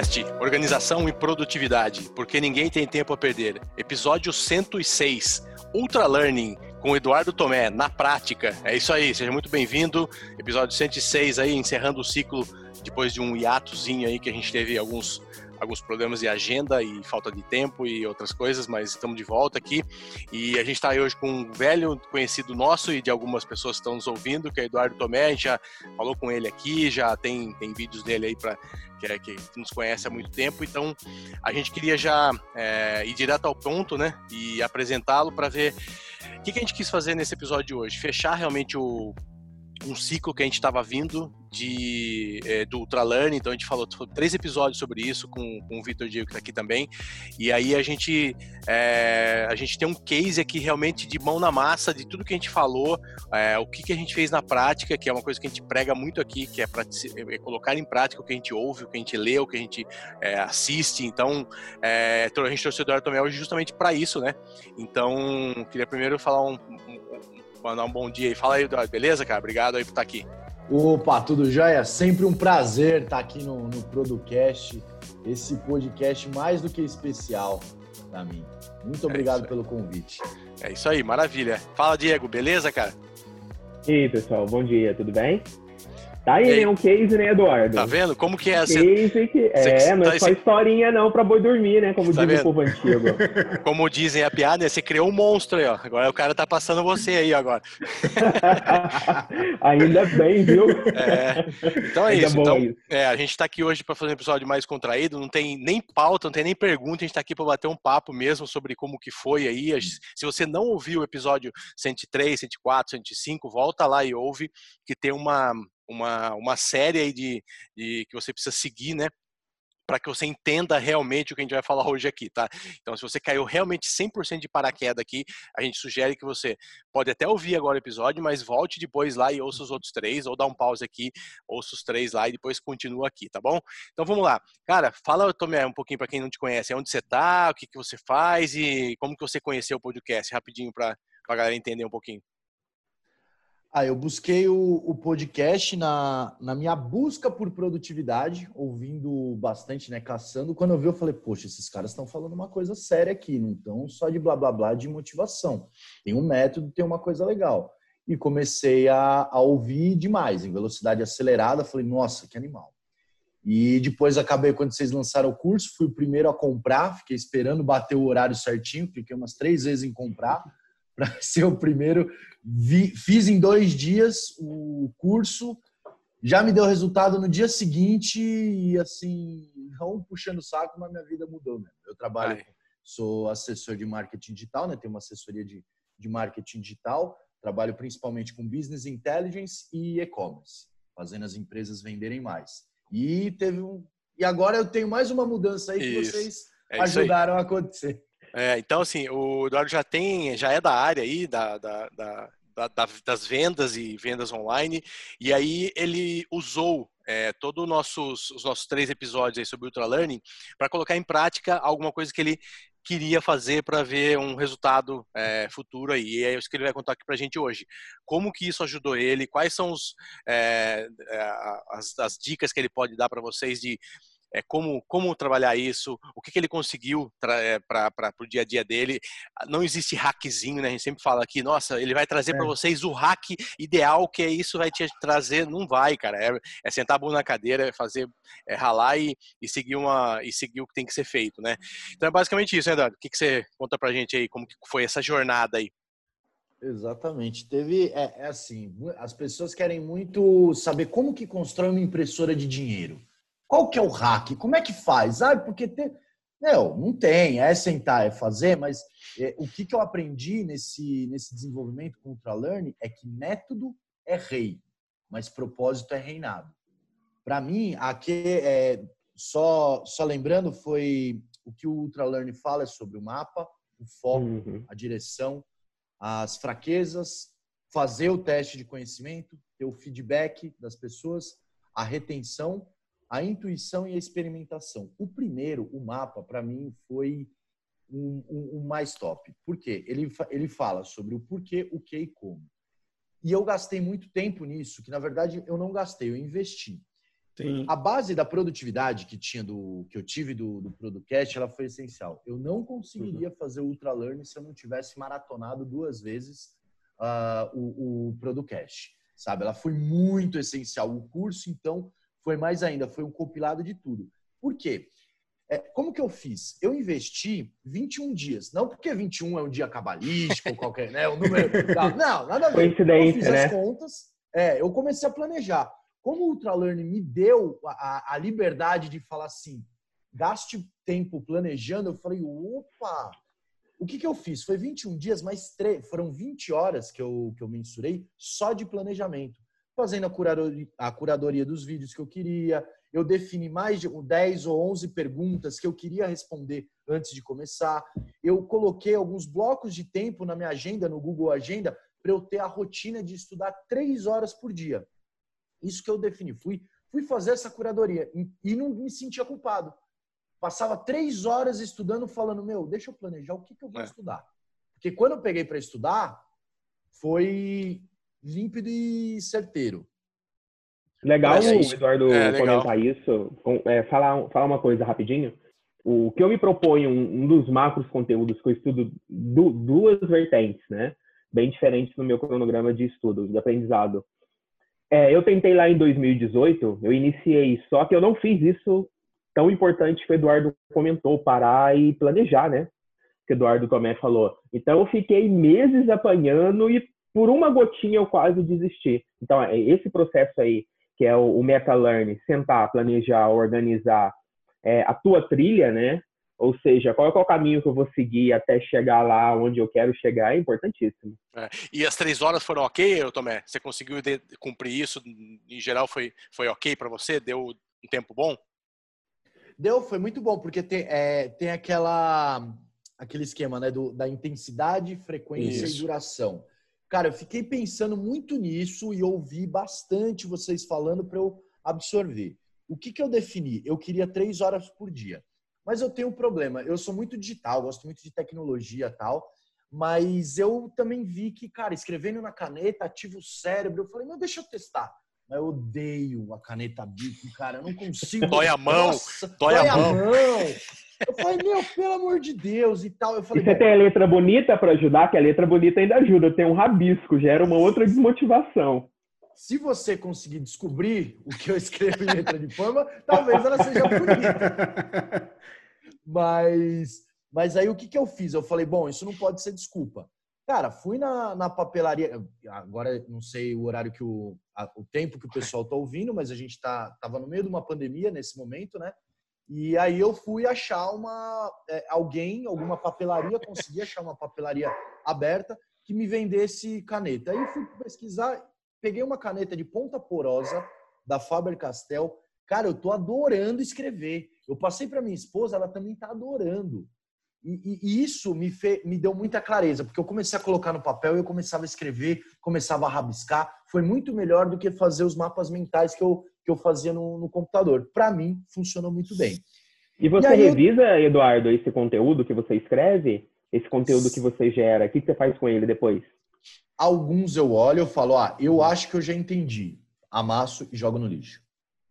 Podcast Organização e Produtividade, porque ninguém tem tempo a perder. Episódio 106 Ultra Learning com Eduardo Tomé na prática. É isso aí, seja muito bem-vindo. Episódio 106 aí, encerrando o ciclo depois de um hiatozinho aí que a gente teve alguns alguns problemas de agenda e falta de tempo e outras coisas, mas estamos de volta aqui. E a gente está hoje com um velho conhecido nosso e de algumas pessoas que estão nos ouvindo, que é Eduardo Tomé. A gente já falou com ele aqui, já tem, tem vídeos dele aí para que, é, que, nos conhece há muito tempo. Então a gente queria já é, ir direto ao ponto, né? E apresentá-lo para ver o que, que a gente quis fazer nesse episódio de hoje. Fechar realmente o um ciclo que a gente estava vindo de, é, do Ultralearn, então a gente falou três episódios sobre isso com, com o Vitor Diego que está aqui também, e aí a gente, é, a gente tem um case aqui realmente de mão na massa de tudo que a gente falou, é, o que, que a gente fez na prática, que é uma coisa que a gente prega muito aqui, que é, é colocar em prática o que a gente ouve, o que a gente lê, o que a gente é, assiste, então a gente trouxe o Eduardo hoje justamente para isso, né, então queria primeiro falar um, um mandar um bom dia aí. Fala aí, Eduardo, beleza, cara? Obrigado aí por estar aqui. Opa, tudo jóia? Sempre um prazer estar aqui no, no Producast, esse podcast mais do que especial para mim. Muito é obrigado é pelo convite. É isso aí, maravilha. Fala, Diego, beleza, cara? E aí, pessoal, bom dia, tudo bem? Tá aí, né? Um case, né, Eduardo? Tá vendo? Como que é? Case que... É, não é só historinha não pra boi dormir, né? Como tá diz o povo antigo. Como dizem a piada, você criou um monstro aí, ó. Agora o cara tá passando você aí agora. Ainda bem, viu? É. Então é isso. Então, isso. É, a gente tá aqui hoje para fazer um episódio mais contraído, não tem nem pauta, não tem nem pergunta, a gente tá aqui para bater um papo mesmo sobre como que foi aí. Se você não ouviu o episódio 103, 104, 105, volta lá e ouve, que tem uma uma, uma série de, de que você precisa seguir, né? para que você entenda realmente o que a gente vai falar hoje aqui, tá? Então, se você caiu realmente 100% de paraquedas aqui, a gente sugere que você pode até ouvir agora o episódio, mas volte depois lá e ouça os outros três, ou dá um pause aqui, ouça os três lá e depois continua aqui, tá bom? Então, vamos lá. Cara, fala, Tomé, um pouquinho para quem não te conhece, onde você tá, o que, que você faz e como que você conheceu o podcast, rapidinho para a galera entender um pouquinho. Ah, eu busquei o, o, podcast na, na minha busca por produtividade, ouvindo bastante, né, caçando. Quando eu vi, eu falei, poxa, esses caras estão falando uma coisa séria aqui, não estão só de blá blá blá de motivação. Tem um método, tem uma coisa legal. E comecei a, a ouvir demais, em velocidade acelerada. Falei, nossa, que animal. E depois acabei, quando vocês lançaram o curso, fui o primeiro a comprar, fiquei esperando bater o horário certinho, fiquei umas três vezes em comprar para ser o primeiro. Vi, fiz em dois dias o curso, já me deu resultado no dia seguinte e assim, não puxando o saco, mas minha vida mudou mesmo. Eu trabalho, Ai. sou assessor de marketing digital, né? Tenho uma assessoria de, de marketing digital, trabalho principalmente com business intelligence e e-commerce, fazendo as empresas venderem mais. E teve um e agora eu tenho mais uma mudança aí que vocês é ajudaram a acontecer. É, então, assim, o Eduardo já tem, já é da área aí, da, da, da, da das vendas e vendas online, e aí ele usou é, todos os nossos três episódios aí sobre Ultra Learning para colocar em prática alguma coisa que ele queria fazer para ver um resultado é, futuro aí. E é isso que ele vai contar aqui para a gente hoje. Como que isso ajudou ele? Quais são os, é, é as, as, dicas que ele pode dar para vocês de é, como, como trabalhar isso, o que, que ele conseguiu para é, o dia a dia dele. Não existe hackzinho, né? A gente sempre fala aqui, nossa, ele vai trazer é. para vocês o hack ideal, que é isso vai te trazer. Não vai, cara. É, é sentar a bunda na cadeira, é fazer, é ralar e, e, seguir uma, e seguir o que tem que ser feito, né? Então é basicamente isso, né, Eduardo? O que, que você conta pra gente aí, como que foi essa jornada aí? Exatamente. Teve, é, é assim, as pessoas querem muito saber como que constrói uma impressora de dinheiro. Qual que é o hack? Como é que faz? Ah, porque tem... Não, não tem. É sentar, é fazer, mas é, o que, que eu aprendi nesse, nesse desenvolvimento com o Ultralearn é que método é rei, mas propósito é reinado. Para mim, aqui é, só, só lembrando, foi o que o Ultralearn fala é sobre o mapa, o foco, uhum. a direção, as fraquezas, fazer o teste de conhecimento, ter o feedback das pessoas, a retenção a intuição e a experimentação. O primeiro, o mapa, para mim, foi o um, um, um mais top. Por quê? Ele, ele fala sobre o porquê, o que e como. E eu gastei muito tempo nisso, que na verdade eu não gastei, eu investi. Sim. A base da produtividade que tinha do que eu tive do, do Producast, ela foi essencial. Eu não conseguiria uhum. fazer o Ultra Learning se eu não tivesse maratonado duas vezes uh, o, o Producast, sabe? Ela foi muito essencial. O curso, então, foi mais ainda, foi um compilado de tudo. Por quê? É, como que eu fiz? Eu investi 21 dias. Não porque 21 é um dia cabalístico ou qualquer, né? O número. Não, não, nada a ver. Eu fiz né? as contas. É, eu comecei a planejar. Como o Ultralearning me deu a, a liberdade de falar assim, gaste tempo planejando, eu falei, opa, o que, que eu fiz? Foi 21 dias, mais três, foram 20 horas que eu, que eu mensurei só de planejamento. Fazendo a curadoria, a curadoria dos vídeos que eu queria, eu defini mais de 10 ou 11 perguntas que eu queria responder antes de começar. Eu coloquei alguns blocos de tempo na minha agenda, no Google Agenda, para eu ter a rotina de estudar três horas por dia. Isso que eu defini. Fui, fui fazer essa curadoria e não me sentia culpado. Passava três horas estudando, falando: Meu, deixa eu planejar o que, que eu vou é. estudar. Porque quando eu peguei para estudar, foi límpido e certeiro. Legal o Eduardo é, legal. comentar isso. É, falar, falar uma coisa rapidinho. O que eu me proponho, um, um dos macros conteúdos que eu estudo du, duas vertentes, né? Bem diferentes no meu cronograma de estudo, de aprendizado. É, eu tentei lá em 2018, eu iniciei, só que eu não fiz isso tão importante que o Eduardo comentou, parar e planejar, né? Que o Eduardo Tomé falou. Então eu fiquei meses apanhando e por uma gotinha eu quase desisti. Então, é esse processo aí, que é o, o meta-learning, sentar, planejar, organizar é, a tua trilha, né? Ou seja, qual é, o caminho que eu vou seguir até chegar lá onde eu quero chegar é importantíssimo. É. E as três horas foram ok, Tomé? Você conseguiu cumprir isso? Em geral foi, foi ok para você? Deu um tempo bom? Deu, foi muito bom, porque tem, é, tem aquela, aquele esquema né, do, da intensidade, frequência isso. e duração. Cara, eu fiquei pensando muito nisso e ouvi bastante vocês falando para eu absorver. O que, que eu defini? Eu queria três horas por dia. Mas eu tenho um problema. Eu sou muito digital, gosto muito de tecnologia tal. Mas eu também vi que, cara, escrevendo na caneta ativa o cérebro. Eu falei, não, deixa eu testar. Eu odeio a caneta bico, cara. Eu não consigo. Dói a mão. Nossa, dói, dói a, mão. mão. Eu falei, meu, pelo amor de Deus e tal. Eu falei, e você tem a letra bonita para ajudar? Que a letra bonita ainda ajuda. Tem um rabisco, gera uma outra desmotivação. Se você conseguir descobrir o que eu escrevo em letra de forma, talvez ela seja bonita. Mas, mas aí o que, que eu fiz? Eu falei, bom, isso não pode ser desculpa. Cara, fui na, na papelaria. Agora não sei o horário que o, a, o tempo que o pessoal está ouvindo, mas a gente tá, tava no meio de uma pandemia nesse momento, né? E aí eu fui achar uma é, alguém, alguma papelaria, consegui achar uma papelaria aberta que me vendesse caneta. Aí fui pesquisar peguei uma caneta de ponta porosa da Faber-Castell. Cara, eu tô adorando escrever. Eu passei para minha esposa, ela também tá adorando. E, e, isso me, fe, me deu muita clareza, porque eu comecei a colocar no papel, eu começava a escrever, começava a rabiscar. Foi muito melhor do que fazer os mapas mentais que eu, que eu fazia no, no computador. Para mim, funcionou muito bem. E você e revisa, eu... Eduardo, esse conteúdo que você escreve? Esse conteúdo que você gera? O que você faz com ele depois? Alguns eu olho e falo, ah, eu acho que eu já entendi. Amasso e jogo no lixo.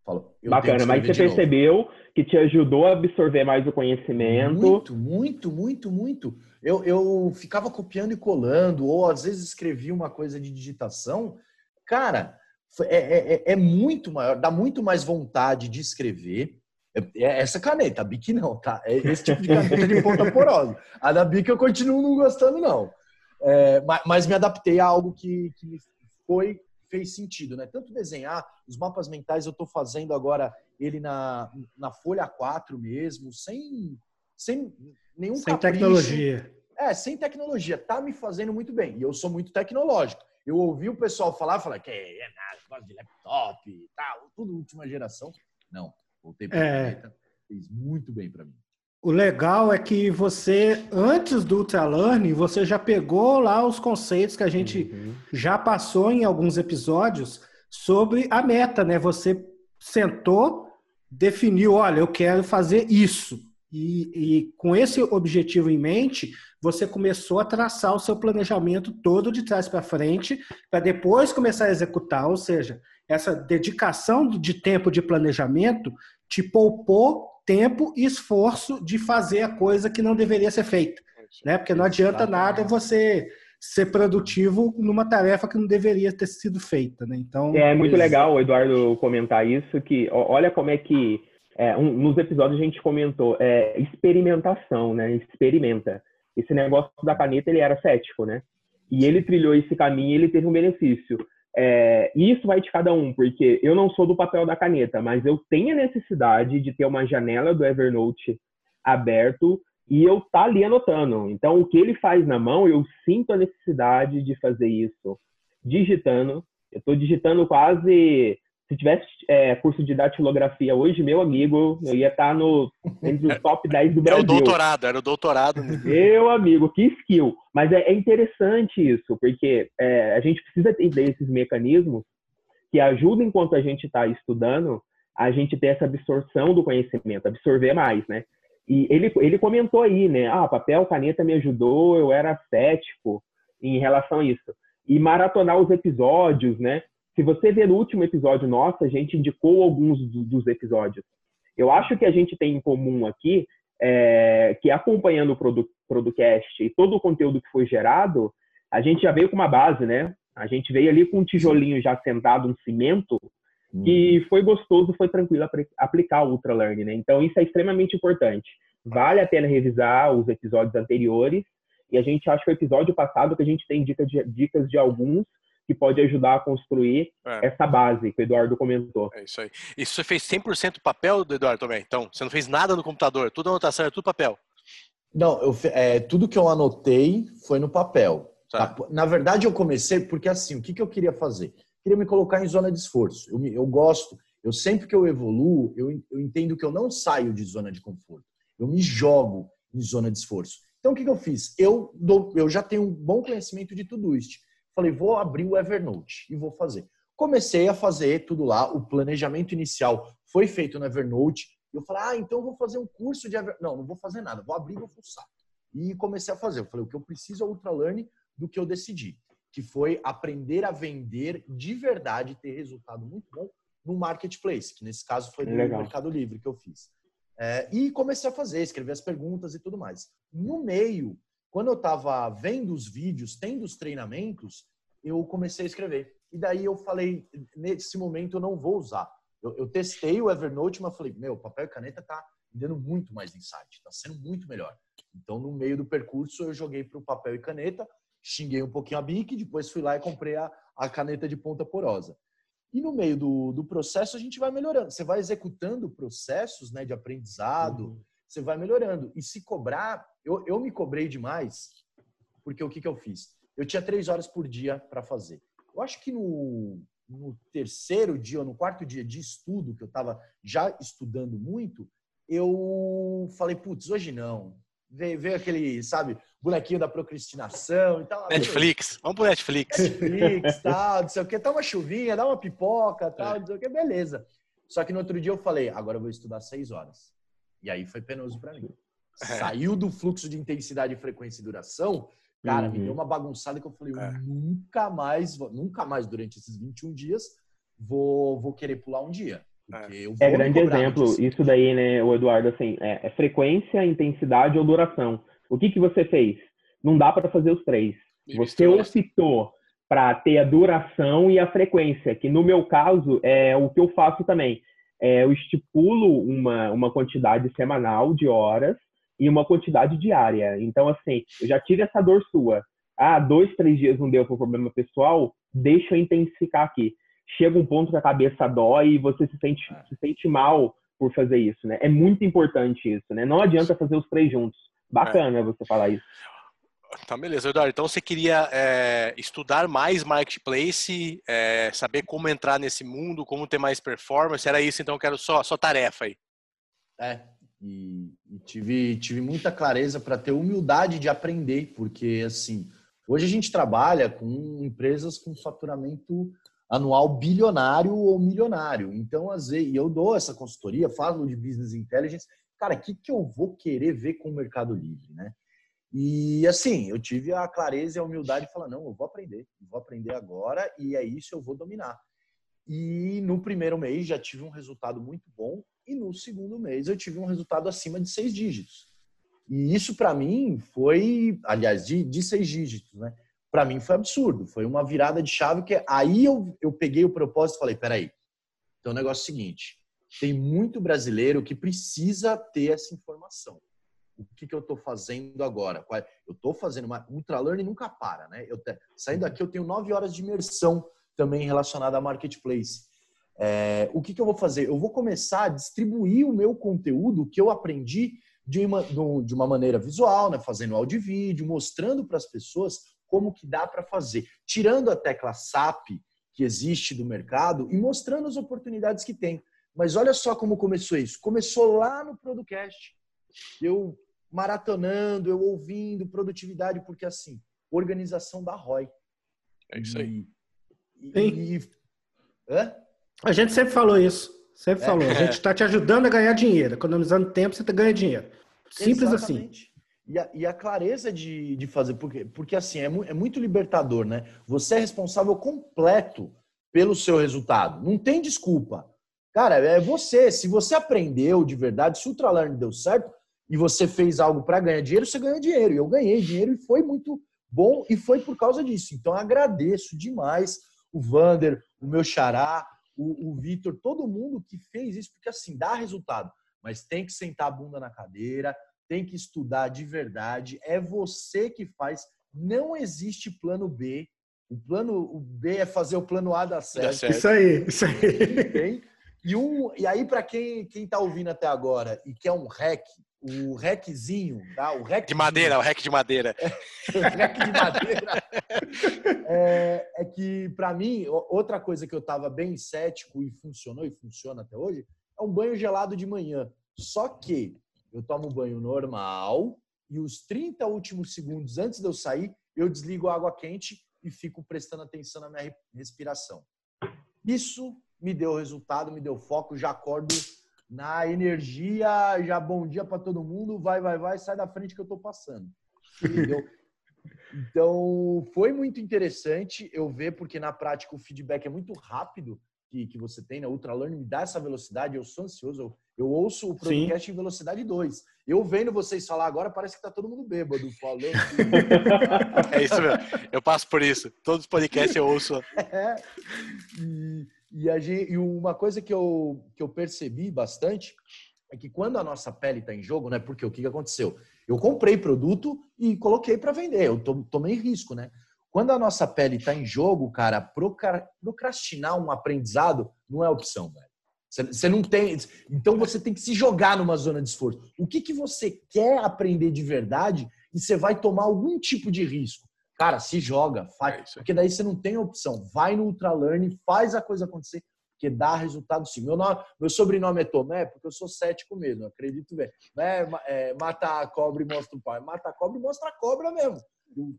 Falo, Bacana, mas você percebeu novo. que te ajudou a absorver mais o conhecimento? Muito, muito, muito, muito. Eu, eu ficava copiando e colando, ou às vezes escrevia uma coisa de digitação. Cara, é, é, é, é muito maior, dá muito mais vontade de escrever. É, é essa caneta, a Bic não, tá? É esse tipo de caneta de ponta porosa. A da Bic eu continuo não gostando, não. É, mas me adaptei a algo que, que foi fez sentido, né? Tanto desenhar, os mapas mentais eu estou fazendo agora ele na, na folha 4 mesmo, sem, sem nenhum Sem capricho. tecnologia. É, sem tecnologia. Tá me fazendo muito bem. E eu sou muito tecnológico. Eu ouvi o pessoal falar, falar que é, é nada, de laptop e tal, tudo última geração. Não, voltei para é. fez muito bem para mim. O legal é que você, antes do Ultra Learning, você já pegou lá os conceitos que a gente uhum. já passou em alguns episódios sobre a meta, né? Você sentou, definiu, olha, eu quero fazer isso. E, e, com esse objetivo em mente, você começou a traçar o seu planejamento todo de trás para frente, para depois começar a executar. Ou seja, essa dedicação de tempo de planejamento te poupou tempo e esforço de fazer a coisa que não deveria ser feita. Né? Porque não adianta nada você ser produtivo numa tarefa que não deveria ter sido feita. Né? Então, é muito legal o Eduardo comentar isso, que olha como é que é, um, nos episódios a gente comentou é, experimentação, né? Experimenta. Esse negócio da caneta ele era cético, né? E ele trilhou esse caminho e ele teve um benefício. É, isso vai de cada um, porque eu não sou do papel da caneta, mas eu tenho a necessidade de ter uma janela do Evernote aberto e eu tá ali anotando. Então, o que ele faz na mão, eu sinto a necessidade de fazer isso digitando. Eu estou digitando quase se tivesse é, curso de datilografia hoje, meu amigo, eu ia estar no, entre os top 10 do Brasil. Era o doutorado, era o doutorado. Meu amigo, que skill. Mas é, é interessante isso, porque é, a gente precisa entender esses mecanismos que ajudam enquanto a gente está estudando, a gente ter essa absorção do conhecimento, absorver mais, né? E ele, ele comentou aí, né? Ah, papel, caneta me ajudou, eu era cético em relação a isso. E maratonar os episódios, né? Se você ver no último episódio nosso, a gente indicou alguns dos episódios. Eu acho que a gente tem em comum aqui é, que acompanhando o Produ Producast e todo o conteúdo que foi gerado, a gente já veio com uma base, né? A gente veio ali com um tijolinho já sentado, um cimento, que foi gostoso, foi tranquilo aplicar o Ultra Learning, né? Então, isso é extremamente importante. Vale a pena revisar os episódios anteriores, e a gente acha que o episódio passado que a gente tem dicas de, dicas de alguns que pode ajudar a construir é. essa base que o Eduardo comentou. É isso aí. E você fez 100% papel, Eduardo, também? Então, você não fez nada no computador, tudo anotação, é tudo papel? Não, eu, é, tudo que eu anotei foi no papel. Tá. Na verdade, eu comecei porque, assim, o que, que eu queria fazer? Eu queria me colocar em zona de esforço. Eu, eu gosto, eu sempre que eu evoluo, eu, eu entendo que eu não saio de zona de conforto. Eu me jogo em zona de esforço. Então, o que, que eu fiz? Eu, dou, eu já tenho um bom conhecimento de tudo isso. Falei, vou abrir o Evernote e vou fazer. Comecei a fazer tudo lá, o planejamento inicial foi feito no Evernote. Eu falei, ah, então eu vou fazer um curso de Evernote. Não, não vou fazer nada, vou abrir e vou fuçar. E comecei a fazer. Eu falei, o que eu preciso é Ultra Learning do que eu decidi, que foi aprender a vender de verdade, ter resultado muito bom no marketplace, que nesse caso foi no Legal. Mercado Livre que eu fiz. É, e comecei a fazer, escrever as perguntas e tudo mais. No meio, quando eu estava vendo os vídeos, tendo os treinamentos, eu comecei a escrever. E daí eu falei, nesse momento eu não vou usar. Eu, eu testei o Evernote, mas falei, meu, papel e caneta tá me dando muito mais insight, tá sendo muito melhor. Então, no meio do percurso, eu joguei para o papel e caneta, xinguei um pouquinho a Bic, depois fui lá e comprei a, a caneta de ponta porosa. E no meio do, do processo, a gente vai melhorando. Você vai executando processos né, de aprendizado, uhum. Você vai melhorando. E se cobrar, eu, eu me cobrei demais, porque o que, que eu fiz? Eu tinha três horas por dia para fazer. Eu acho que no, no terceiro dia ou no quarto dia de estudo, que eu estava já estudando muito, eu falei, putz, hoje não. Veio, veio aquele, sabe, bonequinho da procrastinação e tal. Netflix, vamos pro Netflix. Netflix, tal, não sei o que, dá uma chuvinha, dá uma pipoca, tal, é. não sei o que, beleza. Só que no outro dia eu falei, agora eu vou estudar seis horas. E aí foi penoso para mim. É. Saiu do fluxo de intensidade, frequência e duração. Cara, uhum. me deu uma bagunçada que eu falei, é. nunca mais, nunca mais durante esses 21 dias vou, vou querer pular um dia. É, é grande exemplo, disso. isso daí, né, o Eduardo, assim, é, é, frequência, intensidade ou duração. O que que você fez? Não dá para fazer os três. Você optou para ter a duração e a frequência, que no meu caso é o que eu faço também. É, eu estipulo uma, uma quantidade semanal de horas e uma quantidade diária. Então, assim, eu já tive essa dor sua. Ah, dois, três dias não deu por problema pessoal, deixa eu intensificar aqui. Chega um ponto que a cabeça dói e você se sente, é. se sente mal por fazer isso, né? É muito importante isso, né? Não adianta fazer os três juntos. Bacana é. você falar isso. Tá, beleza, Eduardo. Então você queria é, estudar mais marketplace, é, saber como entrar nesse mundo, como ter mais performance. Era isso, então eu quero só, só tarefa aí. É, e, e tive, tive muita clareza para ter humildade de aprender, porque assim, hoje a gente trabalha com empresas com faturamento anual bilionário ou milionário. Então, às vezes, e eu dou essa consultoria, falo de business intelligence, cara, o que, que eu vou querer ver com o Mercado Livre, né? E assim, eu tive a clareza e a humildade de falar: não, eu vou aprender, vou aprender agora e é isso, eu vou dominar. E no primeiro mês já tive um resultado muito bom, e no segundo mês eu tive um resultado acima de seis dígitos. E isso para mim foi, aliás, de, de seis dígitos, né? Para mim foi absurdo, foi uma virada de chave que aí eu, eu peguei o propósito e falei: peraí, então o negócio é o seguinte: tem muito brasileiro que precisa ter essa informação o que, que eu estou fazendo agora? Eu estou fazendo uma ultralearning nunca para, né? Eu te, saindo daqui eu tenho nove horas de imersão também relacionada a marketplace. É, o que, que eu vou fazer? Eu vou começar a distribuir o meu conteúdo que eu aprendi de uma, de uma maneira visual, né? fazendo áudio e vídeo, mostrando para as pessoas como que dá para fazer, tirando a tecla SAP que existe do mercado e mostrando as oportunidades que tem. Mas olha só como começou isso. Começou lá no Producast. Eu maratonando, eu ouvindo, produtividade, porque assim, organização da ROI. É isso aí. E, e, Hã? A gente sempre falou isso. Sempre é. falou. A gente está te ajudando a ganhar dinheiro. Economizando tempo, você ganha dinheiro. Simples assim. Exatamente. assim. E a, e a, clareza de, de fazer, porque, porque assim, é, é muito libertador, né? Você é responsável completo pelo seu resultado. Não tem desculpa. Cara, é você. Se você aprendeu de verdade, se o Ultralarn deu certo, e você fez algo para ganhar dinheiro, você ganha dinheiro. E eu ganhei dinheiro e foi muito bom e foi por causa disso. Então agradeço demais o Vander, o meu xará, o, o Vitor, todo mundo que fez isso, porque assim dá resultado. Mas tem que sentar a bunda na cadeira, tem que estudar de verdade. É você que faz. Não existe plano B. O plano o B é fazer o plano A dar certo. Isso aí, isso aí. E, um, e aí, para quem está ouvindo até agora e quer um hack, o reczinho, tá? O rec de madeira, o rec de madeira. o rec de madeira. é, é que, para mim, outra coisa que eu estava bem cético e funcionou e funciona até hoje é um banho gelado de manhã. Só que eu tomo banho normal e os 30 últimos segundos antes de eu sair, eu desligo a água quente e fico prestando atenção na minha respiração. Isso me deu resultado, me deu foco, já acordo na energia, já bom dia para todo mundo, vai, vai, vai, sai da frente que eu estou passando. Entendeu? então, foi muito interessante eu ver, porque na prática o feedback é muito rápido que, que você tem, né? Ultra Learning me dá essa velocidade, eu sou ansioso, eu, eu ouço o podcast Sim. em velocidade 2. Eu vendo vocês falar agora, parece que tá todo mundo bêbado falando. é isso mesmo. Eu passo por isso. Todos os podcasts eu ouço. É. E, e, a gente, e uma coisa que eu, que eu percebi bastante é que quando a nossa pele está em jogo, né? Porque o que, que aconteceu? Eu comprei produto e coloquei para vender. Eu tomei risco, né? Quando a nossa pele está em jogo, cara, procrastinar um aprendizado não é opção, velho. Você não tem. Então você tem que se jogar numa zona de esforço. O que, que você quer aprender de verdade e você vai tomar algum tipo de risco? Cara, se joga, faz. É porque daí você não tem opção. Vai no Ultralearn, faz a coisa acontecer, porque dá resultado sim. Meu, nome, meu sobrenome é Tomé, porque eu sou cético mesmo, acredito bem. Não é, é mata a cobra e mostra o pai. Mata a cobra e mostra a cobra mesmo.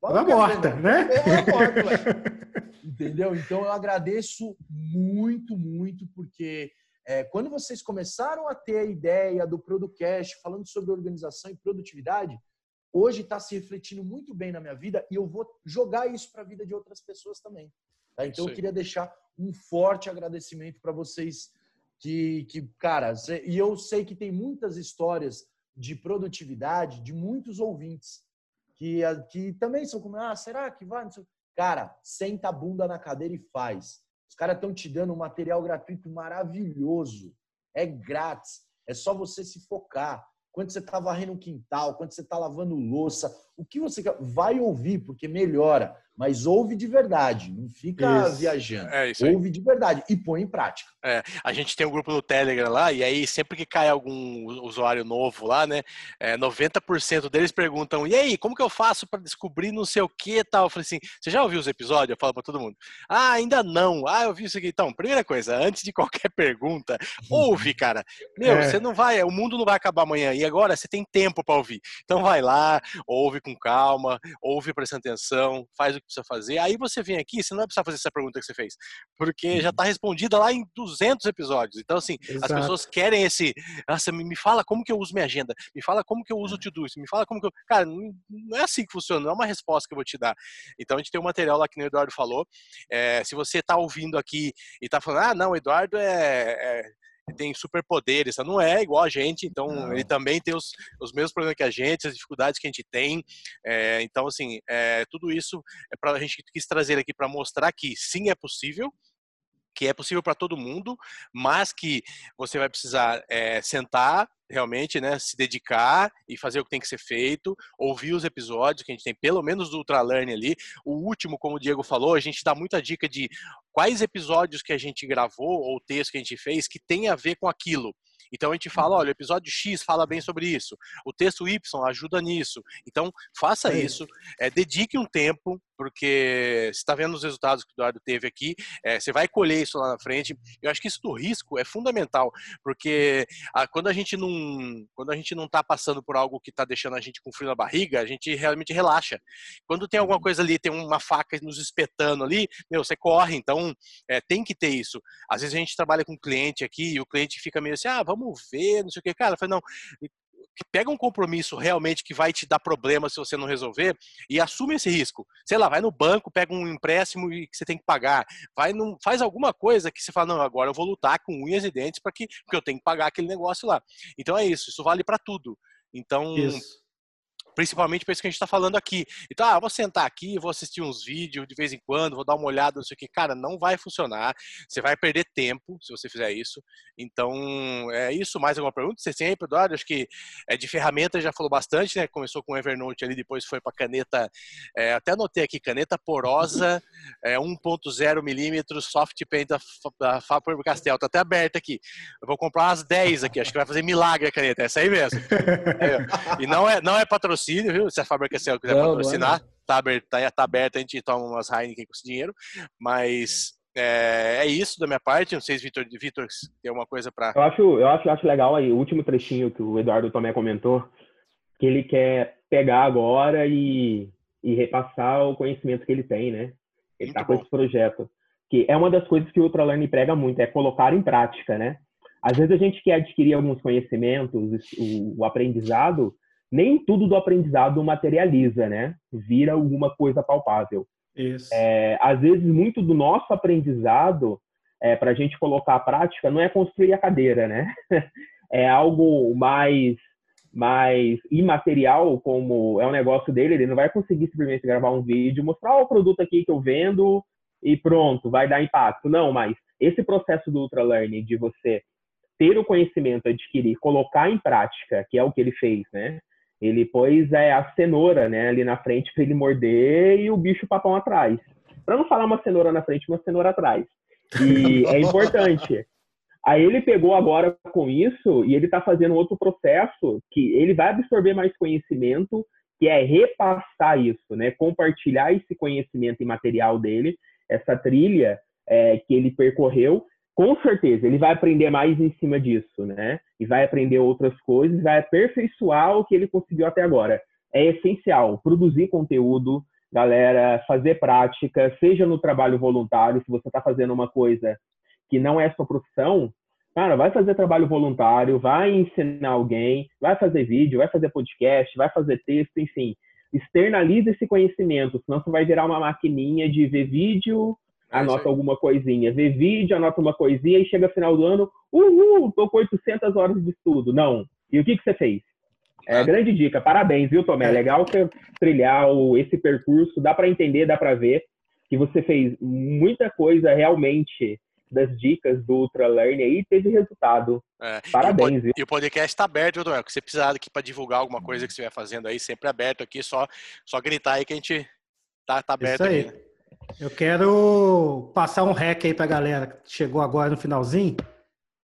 Ela morta, né? Morta, Entendeu? Então eu agradeço muito, muito, porque é, quando vocês começaram a ter a ideia do Producast, falando sobre organização e produtividade, hoje está se refletindo muito bem na minha vida e eu vou jogar isso para a vida de outras pessoas também. Tá? Então, Sim. eu queria deixar um forte agradecimento para vocês que, que, cara, e eu sei que tem muitas histórias de produtividade de muitos ouvintes que, que também são como, ah, será que vai? Cara, senta a bunda na cadeira e faz. Os caras estão te dando um material gratuito maravilhoso. É grátis. É só você se focar quando você está varrendo um quintal, quando você está lavando louça, o que você quer, vai ouvir, porque melhora mas ouve de verdade, não fica isso. viajando. É isso ouve de verdade e põe em prática. É, a gente tem um grupo no Telegram lá, e aí sempre que cai algum usuário novo lá, né, é, 90% deles perguntam: e aí, como que eu faço para descobrir não sei o que tal? Eu falei assim: você já ouviu os episódios? Eu falo para todo mundo: ah, ainda não. Ah, eu vi isso aqui. Então, primeira coisa, antes de qualquer pergunta, ouve, cara. Meu, é. você não vai, o mundo não vai acabar amanhã, e agora você tem tempo para ouvir. Então vai lá, ouve com com calma, ouve prestando atenção, faz o que precisa fazer. Aí você vem aqui, você não vai precisar fazer essa pergunta que você fez, porque já está uhum. respondida lá em 200 episódios. Então, assim, Exato. as pessoas querem esse. Nossa, me fala como que eu uso minha agenda, me fala como que eu uso o to-do, me fala como que eu. Cara, não é assim que funciona, não é uma resposta que eu vou te dar. Então, a gente tem um material lá que o Eduardo falou. É, se você está ouvindo aqui e está falando, ah, não, o Eduardo é, é tem superpoderes, não é igual a gente, então não. ele também tem os, os mesmos problemas que a gente, as dificuldades que a gente tem. É, então, assim, é, tudo isso é para a gente quis trazer aqui para mostrar que sim é possível, que é possível para todo mundo, mas que você vai precisar é, sentar realmente, né, se dedicar e fazer o que tem que ser feito, ouvir os episódios que a gente tem, pelo menos do Ultralearn ali. O último, como o Diego falou, a gente dá muita dica de quais episódios que a gente gravou ou texto que a gente fez que tem a ver com aquilo. Então a gente fala, olha, o episódio X fala bem sobre isso, o texto Y ajuda nisso. Então faça é isso, é, dedique um tempo, porque você está vendo os resultados que o Eduardo teve aqui, é, você vai colher isso lá na frente. Eu acho que isso do risco é fundamental, porque a, quando a gente não quando a gente não está passando por algo que está deixando a gente com frio na barriga, a gente realmente relaxa. Quando tem alguma coisa ali, tem uma faca nos espetando ali, meu, você corre. Então é, tem que ter isso. Às vezes a gente trabalha com um cliente aqui e o cliente fica meio assim, ah, vamos ver, não sei o que. Cara, eu falei, não, pega um compromisso realmente que vai te dar problema se você não resolver e assume esse risco. Sei lá, vai no banco, pega um empréstimo que você tem que pagar, vai num, faz alguma coisa que você fala, não, agora eu vou lutar com unhas e dentes para que porque eu tenho que pagar aquele negócio lá. Então é isso, isso vale para tudo. Então, isso principalmente para isso que a gente está falando aqui. Então, ah, vou sentar aqui, vou assistir uns vídeos de vez em quando, vou dar uma olhada, não sei o que. Cara, não vai funcionar. Você vai perder tempo se você fizer isso. Então, é isso. Mais alguma pergunta? Você sempre, Eduardo? Acho que é de ferramenta já falou bastante, né? Começou com o Evernote ali, depois foi para caneta. É, até anotei aqui, caneta porosa, é, 1.0 milímetros, soft pen da, da Faber-Castell. Tá até aberta aqui. Eu vou comprar umas 10 aqui. Acho que vai fazer milagre a caneta. Essa aí mesmo. É, e não é, não é patrocínio patrocínio, viu? Se a Fábrica Cell quiser não, patrocinar, não é tá, aberto, tá, tá aberto, a gente toma umas Heineken com esse dinheiro, mas é, é isso da minha parte. Não sei se Vitor, Vitor tem alguma coisa para. Eu acho, eu acho, acho legal aí o último trechinho que o Eduardo também comentou, que ele quer pegar agora e, e repassar o conhecimento que ele tem, né? Ele está com esse projeto. Que é uma das coisas que o Ultralearn prega muito, é colocar em prática, né? Às vezes a gente quer adquirir alguns conhecimentos, o, o aprendizado, nem tudo do aprendizado materializa, né? Vira alguma coisa palpável. Isso. É, às vezes, muito do nosso aprendizado, é, para a gente colocar a prática, não é construir a cadeira, né? É algo mais mais imaterial, como é o negócio dele, ele não vai conseguir simplesmente gravar um vídeo, mostrar o produto aqui que eu vendo e pronto, vai dar impacto. Não, mas esse processo do Ultra Learning, de você ter o conhecimento, adquirir, colocar em prática, que é o que ele fez, né? Ele pôs é, a cenoura né, ali na frente para ele morder e o bicho papão atrás. Para não falar uma cenoura na frente, uma cenoura atrás. E é importante. Aí ele pegou agora com isso e ele está fazendo outro processo que ele vai absorver mais conhecimento, que é repassar isso, né? Compartilhar esse conhecimento imaterial dele, essa trilha é, que ele percorreu, com certeza, ele vai aprender mais em cima disso, né? E vai aprender outras coisas, vai aperfeiçoar o que ele conseguiu até agora. É essencial produzir conteúdo, galera, fazer prática, seja no trabalho voluntário, se você está fazendo uma coisa que não é sua profissão, cara, vai fazer trabalho voluntário, vai ensinar alguém, vai fazer vídeo, vai fazer podcast, vai fazer texto, enfim. Externalize esse conhecimento, senão você vai virar uma maquininha de ver vídeo, anota alguma coisinha, vê vídeo, anota uma coisinha e chega final do ano, uhul, tô com 800 horas de estudo. Não. E o que, que você fez? É ah. grande dica. Parabéns, viu, Tomé? É legal você trilhar o, esse percurso. Dá para entender, dá para ver que você fez muita coisa realmente das dicas do Ultra Learn aí teve resultado. É. Parabéns, e o, viu? E o podcast está aberto, viu, Tomé? Se você precisar aqui para divulgar alguma coisa que você vai fazendo aí, sempre aberto aqui, só, só gritar aí que a gente tá, tá aberto Isso aí. Aqui, né? Eu quero passar um rec aí para a galera que chegou agora no finalzinho.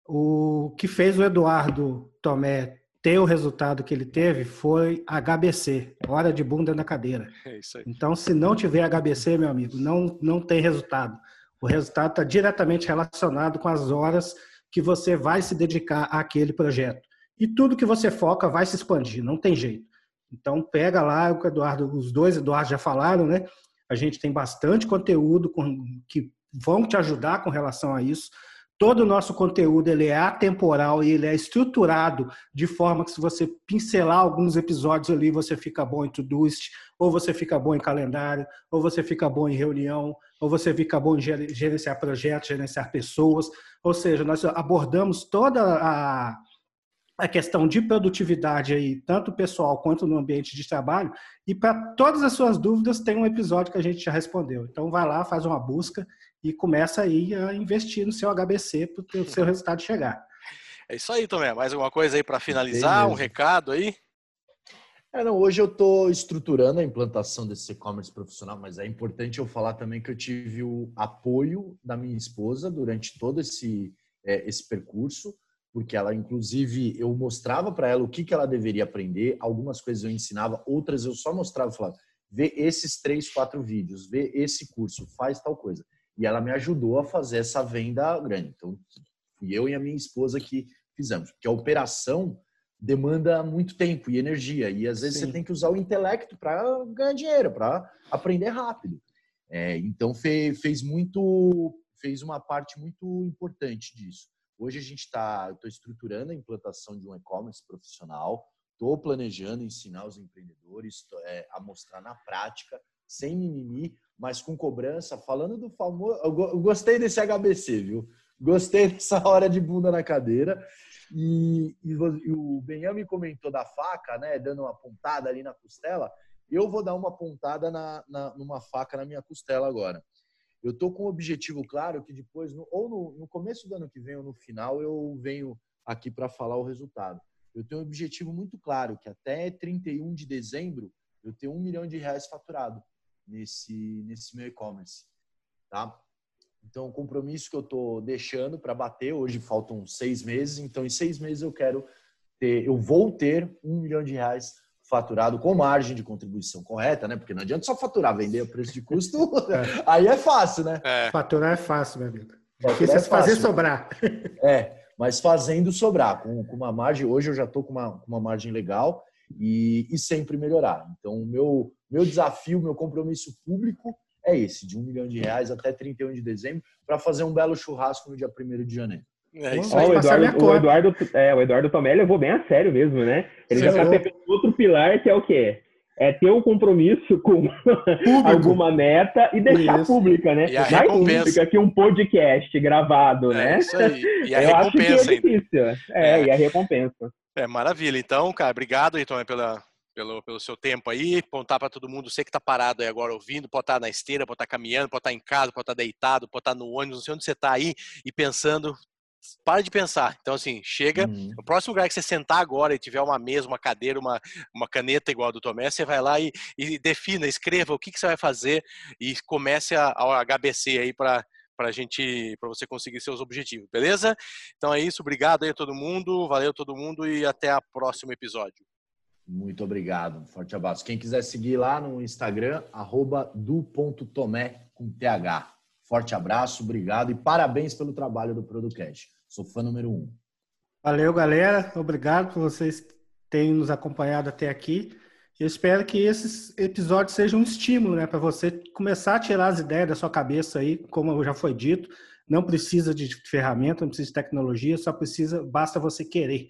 O que fez o Eduardo Tomé ter o resultado que ele teve foi HBC, hora de bunda na cadeira. É então, se não tiver HBC, meu amigo, não, não tem resultado. O resultado está diretamente relacionado com as horas que você vai se dedicar àquele projeto. E tudo que você foca vai se expandir, não tem jeito. Então pega lá o Eduardo, os dois Eduardo já falaram, né? A gente tem bastante conteúdo com, que vão te ajudar com relação a isso. Todo o nosso conteúdo ele é atemporal e ele é estruturado de forma que se você pincelar alguns episódios ali, você fica bom em Todoist, ou você fica bom em calendário, ou você fica bom em reunião, ou você fica bom em gerenciar projetos, gerenciar pessoas. Ou seja, nós abordamos toda a, a questão de produtividade aí, tanto pessoal quanto no ambiente de trabalho, e para todas as suas dúvidas tem um episódio que a gente já respondeu. Então vai lá, faz uma busca e começa aí a investir no seu HBC para o seu resultado chegar. É isso aí, Tomé. Mais alguma coisa aí para finalizar? Um recado aí? É, não, hoje eu estou estruturando a implantação desse e-commerce profissional, mas é importante eu falar também que eu tive o apoio da minha esposa durante todo esse, é, esse percurso, porque ela, inclusive, eu mostrava para ela o que, que ela deveria aprender, algumas coisas eu ensinava, outras eu só mostrava, falava, vê esses três, quatro vídeos, vê esse curso, faz tal coisa. E ela me ajudou a fazer essa venda grande. Então, fui eu e a minha esposa que fizemos. Porque a operação demanda muito tempo e energia. E às vezes Sim. você tem que usar o intelecto para ganhar dinheiro, para aprender rápido. É, então, fez, fez muito, fez uma parte muito importante disso. Hoje a gente está, estou estruturando a implantação de um e-commerce profissional, estou planejando ensinar os empreendedores é, a mostrar na prática, sem mimimi, mas com cobrança, falando do famoso. Eu gostei desse HBC, viu? Gostei dessa hora de bunda na cadeira. E, e, e o Benjamin comentou da faca, né? Dando uma pontada ali na costela. Eu vou dar uma pontada na, na, numa faca na minha costela agora. Eu tô com um objetivo claro que depois, ou no, no começo do ano que vem ou no final, eu venho aqui para falar o resultado. Eu tenho um objetivo muito claro, que até 31 de dezembro eu tenho um milhão de reais faturado nesse, nesse meu e-commerce, tá? Então, o compromisso que eu estou deixando para bater, hoje faltam seis meses, então em seis meses eu quero ter, eu vou ter um milhão de reais faturado com margem de contribuição correta, né? Porque não adianta só faturar, vender o preço de custo, é. aí é fácil, né? É. Faturar é fácil, meu amigo. Difícil é fazer sobrar. É, mas fazendo sobrar, com, com uma margem, hoje eu já estou com uma, uma margem legal e, e sempre melhorar. Então, o meu, meu desafio, meu compromisso público é esse, de um milhão de reais até 31 de dezembro, para fazer um belo churrasco no dia 1 de janeiro. É isso aí. o, Eduardo, o, Eduardo, é, o Eduardo Tomé levou bem a sério mesmo, né? Ele Sim, já está pilar, que é o quê? É ter um compromisso com alguma meta e deixar isso. pública, né? E a Dar pública aqui um podcast gravado, é né? Isso aí. E a Eu recompensa acho que é difícil. É, é, e a recompensa. É, maravilha. Então, cara, obrigado aí, Tomé, pela, pelo, pelo seu tempo aí, contar para todo mundo, você que está parado aí agora ouvindo, pode estar tá na esteira, pode estar tá caminhando, pode estar tá em casa, pode estar deitado, pode estar no ônibus, não sei onde você está aí e pensando, para de pensar. Então, assim, chega. Uhum. O próximo lugar que você sentar agora e tiver uma mesa, uma cadeira, uma, uma caneta igual a do Tomé, você vai lá e, e defina, escreva o que, que você vai fazer e comece a, a HBC aí para para gente, para você conseguir seus objetivos, beleza? Então é isso, obrigado aí a todo mundo, valeu todo mundo e até o próximo episódio. Muito obrigado. Forte abraço. Quem quiser seguir lá no Instagram, arroba do.tomé com TH. Forte abraço, obrigado e parabéns pelo trabalho do Producast. Sou fã número um. Valeu, galera. Obrigado por vocês terem nos acompanhado até aqui. Eu espero que esses episódios sejam um estímulo né, para você começar a tirar as ideias da sua cabeça aí, como já foi dito. Não precisa de ferramenta, não precisa de tecnologia, só precisa, basta você querer.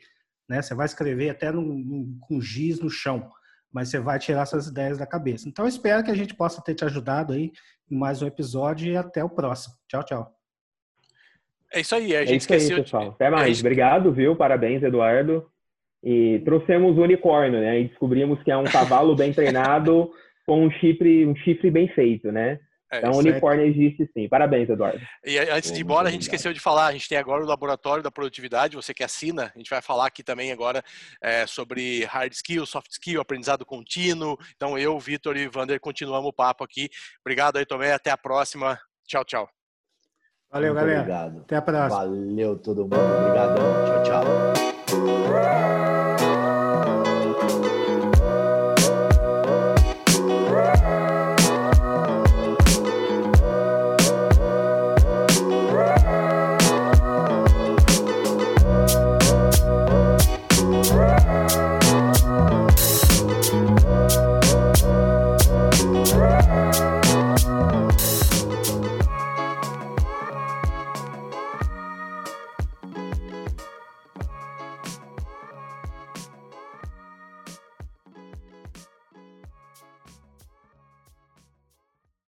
Né? Você vai escrever até com giz no chão, mas você vai tirar suas ideias da cabeça. Então, espero que a gente possa ter te ajudado aí em mais um episódio e até o próximo. Tchau, tchau. É isso aí, a gente é esqueceu. Aí, pessoal. Até mais. É Obrigado, viu? Parabéns, Eduardo. E trouxemos o unicórnio, né? E descobrimos que é um cavalo bem treinado com um chifre, um chifre bem feito, né? É, então, o unicórnio é... existe sim. Parabéns, Eduardo. E antes de ir embora, a gente esqueceu de falar, a gente tem agora o Laboratório da Produtividade, você que assina, a gente vai falar aqui também agora é, sobre hard skill, soft skill, aprendizado contínuo. Então, eu, Vitor e Vander continuamos o papo aqui. Obrigado aí, Tomé, até a próxima. Tchau, tchau. Valeu, Muito galera. Obrigado. Até a próxima. Valeu todo mundo. Obrigadão. Tchau, tchau.